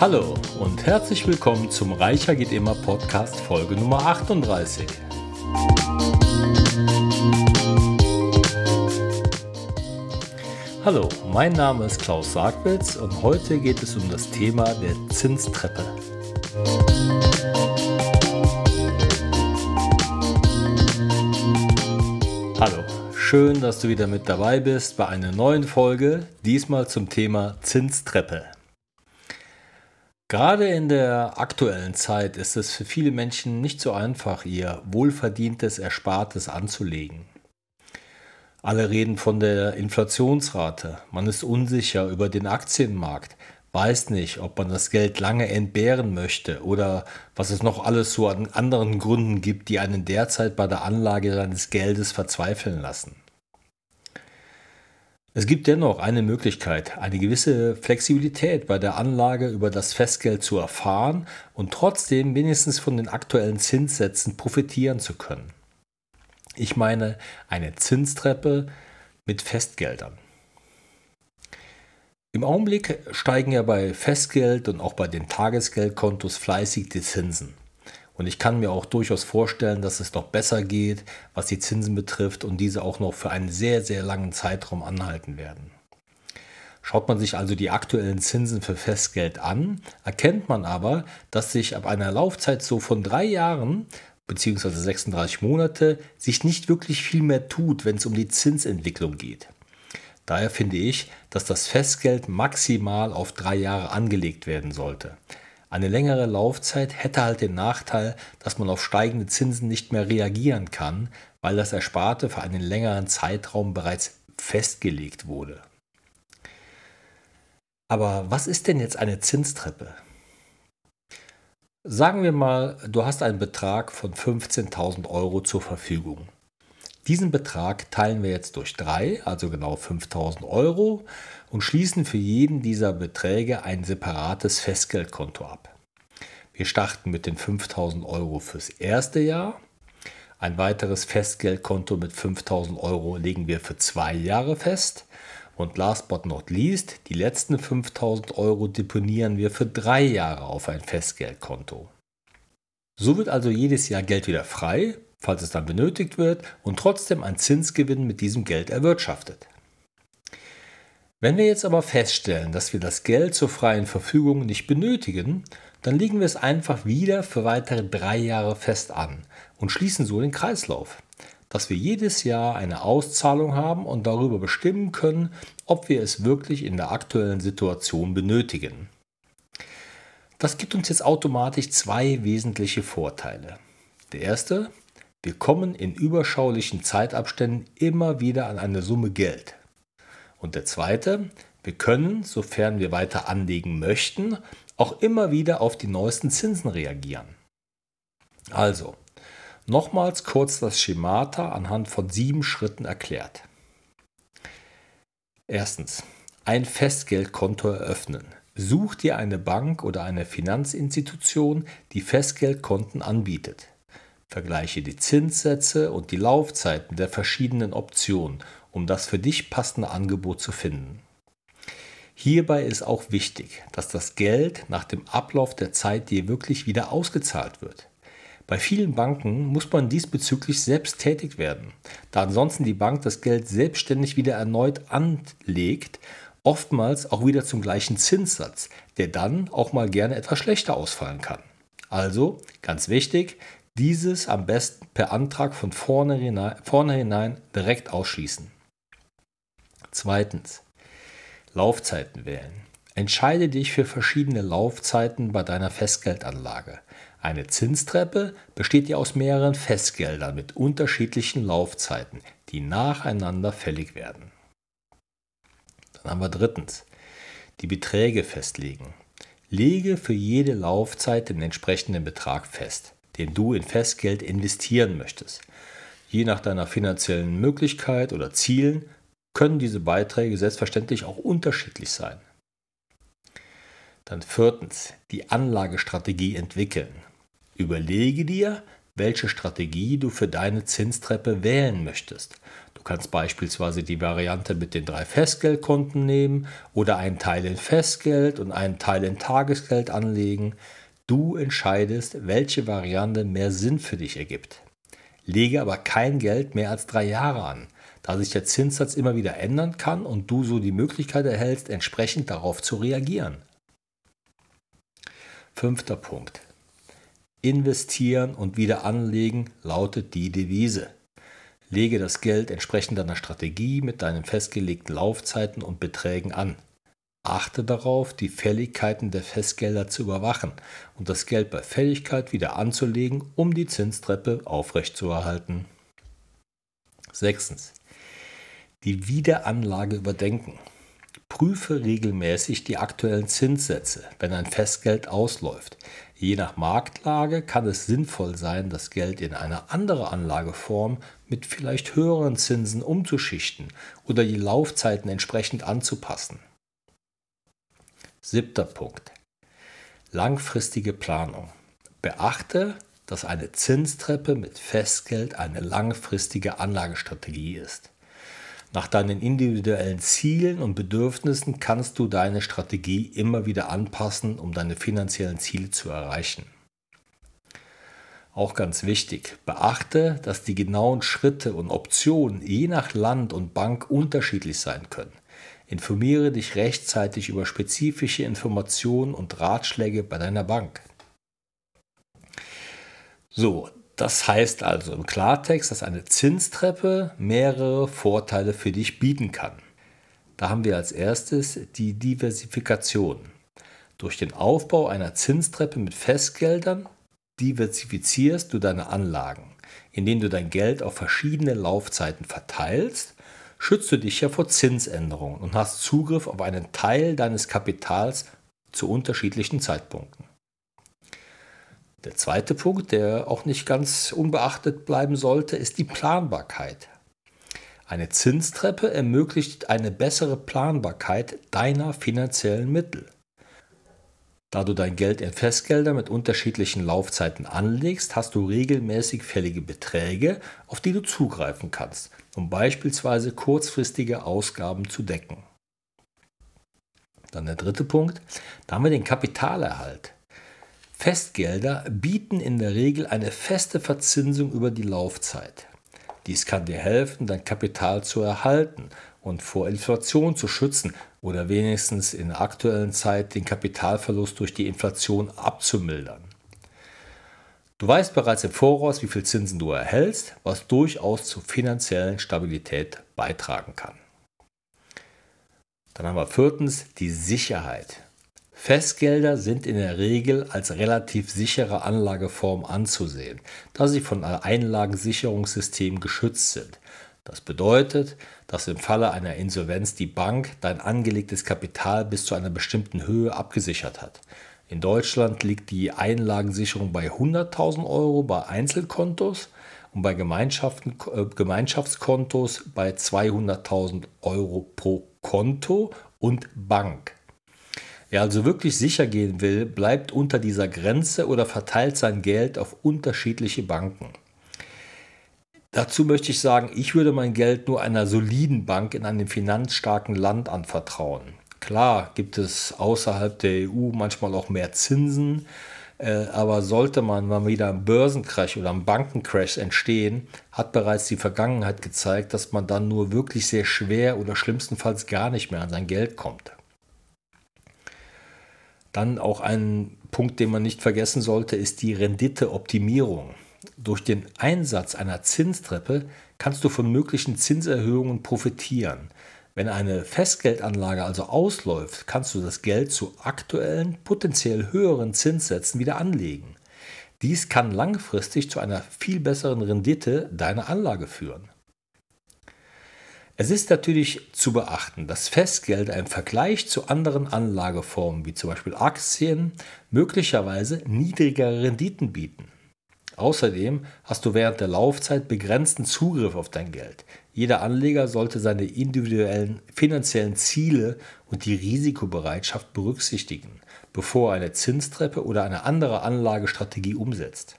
Hallo und herzlich willkommen zum Reicher geht immer Podcast Folge Nummer 38. Hallo, mein Name ist Klaus Sargwitz und heute geht es um das Thema der Zinstreppe. Hallo, schön, dass du wieder mit dabei bist bei einer neuen Folge, diesmal zum Thema Zinstreppe. Gerade in der aktuellen Zeit ist es für viele Menschen nicht so einfach, ihr wohlverdientes Erspartes anzulegen. Alle reden von der Inflationsrate, man ist unsicher über den Aktienmarkt, weiß nicht, ob man das Geld lange entbehren möchte oder was es noch alles so an anderen Gründen gibt, die einen derzeit bei der Anlage seines Geldes verzweifeln lassen. Es gibt dennoch eine Möglichkeit, eine gewisse Flexibilität bei der Anlage über das Festgeld zu erfahren und trotzdem wenigstens von den aktuellen Zinssätzen profitieren zu können. Ich meine eine Zinstreppe mit Festgeldern. Im Augenblick steigen ja bei Festgeld und auch bei den Tagesgeldkontos fleißig die Zinsen. Und ich kann mir auch durchaus vorstellen, dass es noch besser geht, was die Zinsen betrifft und diese auch noch für einen sehr, sehr langen Zeitraum anhalten werden. Schaut man sich also die aktuellen Zinsen für Festgeld an, erkennt man aber, dass sich ab einer Laufzeit so von drei Jahren bzw. 36 Monate sich nicht wirklich viel mehr tut, wenn es um die Zinsentwicklung geht. Daher finde ich, dass das Festgeld maximal auf drei Jahre angelegt werden sollte. Eine längere Laufzeit hätte halt den Nachteil, dass man auf steigende Zinsen nicht mehr reagieren kann, weil das Ersparte für einen längeren Zeitraum bereits festgelegt wurde. Aber was ist denn jetzt eine Zinstreppe? Sagen wir mal, du hast einen Betrag von 15.000 Euro zur Verfügung. Diesen Betrag teilen wir jetzt durch drei, also genau 5000 Euro, und schließen für jeden dieser Beträge ein separates Festgeldkonto ab. Wir starten mit den 5000 Euro fürs erste Jahr. Ein weiteres Festgeldkonto mit 5000 Euro legen wir für zwei Jahre fest. Und last but not least, die letzten 5000 Euro deponieren wir für drei Jahre auf ein Festgeldkonto. So wird also jedes Jahr Geld wieder frei falls es dann benötigt wird, und trotzdem ein Zinsgewinn mit diesem Geld erwirtschaftet. Wenn wir jetzt aber feststellen, dass wir das Geld zur freien Verfügung nicht benötigen, dann legen wir es einfach wieder für weitere drei Jahre fest an und schließen so den Kreislauf, dass wir jedes Jahr eine Auszahlung haben und darüber bestimmen können, ob wir es wirklich in der aktuellen Situation benötigen. Das gibt uns jetzt automatisch zwei wesentliche Vorteile. Der erste, wir kommen in überschaulichen Zeitabständen immer wieder an eine Summe Geld. Und der zweite, wir können, sofern wir weiter anlegen möchten, auch immer wieder auf die neuesten Zinsen reagieren. Also, nochmals kurz das Schemata anhand von sieben Schritten erklärt. Erstens, ein Festgeldkonto eröffnen. Such dir eine Bank oder eine Finanzinstitution, die Festgeldkonten anbietet. Vergleiche die Zinssätze und die Laufzeiten der verschiedenen Optionen, um das für dich passende Angebot zu finden. Hierbei ist auch wichtig, dass das Geld nach dem Ablauf der Zeit dir wirklich wieder ausgezahlt wird. Bei vielen Banken muss man diesbezüglich selbst tätig werden, da ansonsten die Bank das Geld selbstständig wieder erneut anlegt, oftmals auch wieder zum gleichen Zinssatz, der dann auch mal gerne etwas schlechter ausfallen kann. Also, ganz wichtig, dieses am besten per Antrag von vornherein direkt ausschließen. Zweitens. Laufzeiten wählen. Entscheide dich für verschiedene Laufzeiten bei deiner Festgeldanlage. Eine Zinstreppe besteht ja aus mehreren Festgeldern mit unterschiedlichen Laufzeiten, die nacheinander fällig werden. Dann haben wir drittens. Die Beträge festlegen. Lege für jede Laufzeit den entsprechenden Betrag fest den du in Festgeld investieren möchtest. Je nach deiner finanziellen Möglichkeit oder Zielen können diese Beiträge selbstverständlich auch unterschiedlich sein. Dann viertens, die Anlagestrategie entwickeln. Überlege dir, welche Strategie du für deine Zinstreppe wählen möchtest. Du kannst beispielsweise die Variante mit den drei Festgeldkonten nehmen oder einen Teil in Festgeld und einen Teil in Tagesgeld anlegen. Du entscheidest, welche Variante mehr Sinn für dich ergibt. Lege aber kein Geld mehr als drei Jahre an, da sich der Zinssatz immer wieder ändern kann und du so die Möglichkeit erhältst, entsprechend darauf zu reagieren. Fünfter Punkt. Investieren und wieder anlegen lautet die Devise. Lege das Geld entsprechend deiner Strategie mit deinen festgelegten Laufzeiten und Beträgen an. Achte darauf, die Fälligkeiten der Festgelder zu überwachen und das Geld bei Fälligkeit wieder anzulegen, um die Zinstreppe aufrechtzuerhalten. Sechstens. Die Wiederanlage überdenken. Prüfe regelmäßig die aktuellen Zinssätze, wenn ein Festgeld ausläuft. Je nach Marktlage kann es sinnvoll sein, das Geld in eine andere Anlageform mit vielleicht höheren Zinsen umzuschichten oder die Laufzeiten entsprechend anzupassen. Siebter Punkt. Langfristige Planung. Beachte, dass eine Zinstreppe mit Festgeld eine langfristige Anlagestrategie ist. Nach deinen individuellen Zielen und Bedürfnissen kannst du deine Strategie immer wieder anpassen, um deine finanziellen Ziele zu erreichen. Auch ganz wichtig, beachte, dass die genauen Schritte und Optionen je nach Land und Bank unterschiedlich sein können. Informiere dich rechtzeitig über spezifische Informationen und Ratschläge bei deiner Bank. So, das heißt also im Klartext, dass eine Zinstreppe mehrere Vorteile für dich bieten kann. Da haben wir als erstes die Diversifikation. Durch den Aufbau einer Zinstreppe mit Festgeldern diversifizierst du deine Anlagen. Indem du dein Geld auf verschiedene Laufzeiten verteilst, schützt du dich ja vor Zinsänderungen und hast Zugriff auf einen Teil deines Kapitals zu unterschiedlichen Zeitpunkten. Der zweite Punkt, der auch nicht ganz unbeachtet bleiben sollte, ist die Planbarkeit. Eine Zinstreppe ermöglicht eine bessere Planbarkeit deiner finanziellen Mittel. Da du dein Geld in Festgelder mit unterschiedlichen Laufzeiten anlegst, hast du regelmäßig fällige Beträge, auf die du zugreifen kannst, um beispielsweise kurzfristige Ausgaben zu decken. Dann der dritte Punkt, da haben wir den Kapitalerhalt. Festgelder bieten in der Regel eine feste Verzinsung über die Laufzeit. Dies kann dir helfen, dein Kapital zu erhalten und vor Inflation zu schützen oder wenigstens in der aktuellen Zeit den Kapitalverlust durch die Inflation abzumildern. Du weißt bereits im Voraus, wie viel Zinsen du erhältst, was durchaus zur finanziellen Stabilität beitragen kann. Dann haben wir viertens die Sicherheit. Festgelder sind in der Regel als relativ sichere Anlageform anzusehen, da sie von einem Einlagensicherungssystem geschützt sind. Das bedeutet, dass im Falle einer Insolvenz die Bank dein angelegtes Kapital bis zu einer bestimmten Höhe abgesichert hat. In Deutschland liegt die Einlagensicherung bei 100.000 Euro bei Einzelkontos und bei äh, Gemeinschaftskontos bei 200.000 Euro pro Konto und Bank. Wer also wirklich sicher gehen will, bleibt unter dieser Grenze oder verteilt sein Geld auf unterschiedliche Banken. Dazu möchte ich sagen, ich würde mein Geld nur einer soliden Bank in einem finanzstarken Land anvertrauen. Klar gibt es außerhalb der EU manchmal auch mehr Zinsen, äh, aber sollte man mal wieder ein Börsencrash oder ein Bankencrash entstehen, hat bereits die Vergangenheit gezeigt, dass man dann nur wirklich sehr schwer oder schlimmstenfalls gar nicht mehr an sein Geld kommt. Dann auch ein Punkt, den man nicht vergessen sollte, ist die Renditeoptimierung. Durch den Einsatz einer Zinstreppe kannst du von möglichen Zinserhöhungen profitieren. Wenn eine Festgeldanlage also ausläuft, kannst du das Geld zu aktuellen, potenziell höheren Zinssätzen wieder anlegen. Dies kann langfristig zu einer viel besseren Rendite deiner Anlage führen. Es ist natürlich zu beachten, dass Festgelder im Vergleich zu anderen Anlageformen wie zum Beispiel Aktien möglicherweise niedrigere Renditen bieten. Außerdem hast du während der Laufzeit begrenzten Zugriff auf dein Geld. Jeder Anleger sollte seine individuellen finanziellen Ziele und die Risikobereitschaft berücksichtigen, bevor er eine Zinstreppe oder eine andere Anlagestrategie umsetzt.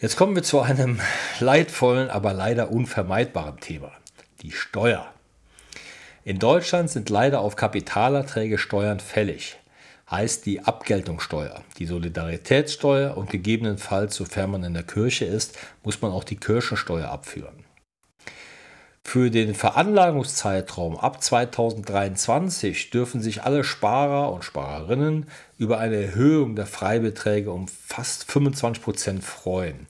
Jetzt kommen wir zu einem leidvollen, aber leider unvermeidbaren Thema. Die Steuer. In Deutschland sind leider auf Kapitalerträge Steuern fällig. Heißt die Abgeltungssteuer, die Solidaritätssteuer und gegebenenfalls, sofern man in der Kirche ist, muss man auch die Kirchensteuer abführen. Für den Veranlagungszeitraum ab 2023 dürfen sich alle Sparer und Sparerinnen über eine Erhöhung der Freibeträge um fast 25 Prozent freuen.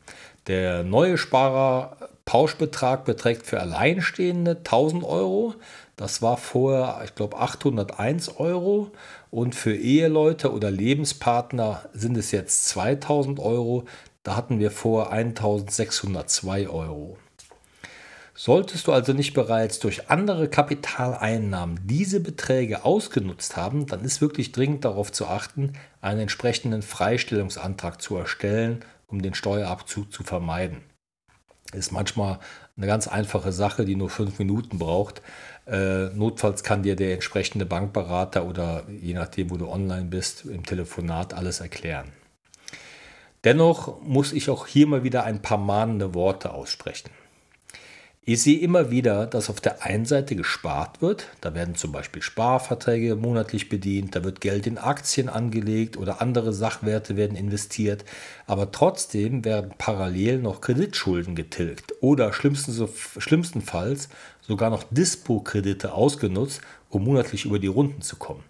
Der neue Sparerpauschbetrag beträgt für Alleinstehende 1000 Euro. Das war vorher, ich glaube, 801 Euro. Und für Eheleute oder Lebenspartner sind es jetzt 2000 Euro. Da hatten wir vor 1602 Euro. Solltest du also nicht bereits durch andere Kapitaleinnahmen diese Beträge ausgenutzt haben, dann ist wirklich dringend darauf zu achten, einen entsprechenden Freistellungsantrag zu erstellen, um den Steuerabzug zu vermeiden. Ist manchmal eine ganz einfache Sache, die nur fünf Minuten braucht. Äh, notfalls kann dir der entsprechende Bankberater oder je nachdem, wo du online bist, im Telefonat alles erklären. Dennoch muss ich auch hier mal wieder ein paar mahnende Worte aussprechen. Ich sehe immer wieder, dass auf der einen Seite gespart wird. Da werden zum Beispiel Sparverträge monatlich bedient, da wird Geld in Aktien angelegt oder andere Sachwerte werden investiert. Aber trotzdem werden parallel noch Kreditschulden getilgt oder schlimmstenfalls sogar noch Dispo-Kredite ausgenutzt, um monatlich über die Runden zu kommen.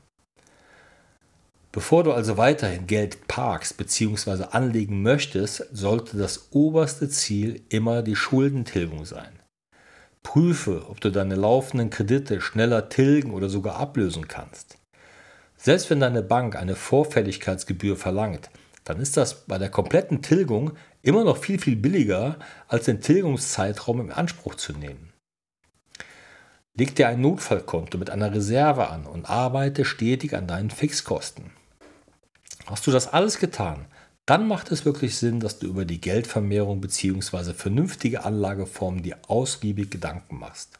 Bevor du also weiterhin Geld parkst bzw. anlegen möchtest, sollte das oberste Ziel immer die Schuldentilgung sein. Prüfe, ob du deine laufenden Kredite schneller tilgen oder sogar ablösen kannst. Selbst wenn deine Bank eine Vorfälligkeitsgebühr verlangt, dann ist das bei der kompletten Tilgung immer noch viel, viel billiger, als den Tilgungszeitraum in Anspruch zu nehmen. Leg dir ein Notfallkonto mit einer Reserve an und arbeite stetig an deinen Fixkosten. Hast du das alles getan, dann macht es wirklich Sinn, dass du über die Geldvermehrung bzw. vernünftige Anlageformen dir ausgiebig Gedanken machst.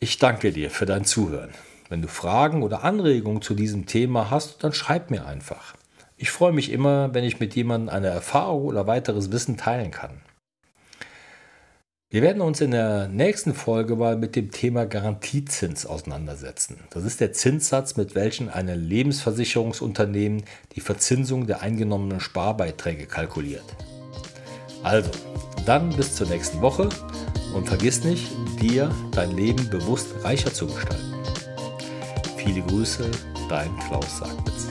Ich danke dir für dein Zuhören. Wenn du Fragen oder Anregungen zu diesem Thema hast, dann schreib mir einfach. Ich freue mich immer, wenn ich mit jemandem eine Erfahrung oder weiteres Wissen teilen kann. Wir werden uns in der nächsten Folge mal mit dem Thema Garantiezins auseinandersetzen. Das ist der Zinssatz, mit welchem ein Lebensversicherungsunternehmen die Verzinsung der eingenommenen Sparbeiträge kalkuliert. Also, dann bis zur nächsten Woche und vergiss nicht, dir dein Leben bewusst reicher zu gestalten. Viele Grüße, dein Klaus Sagwitz.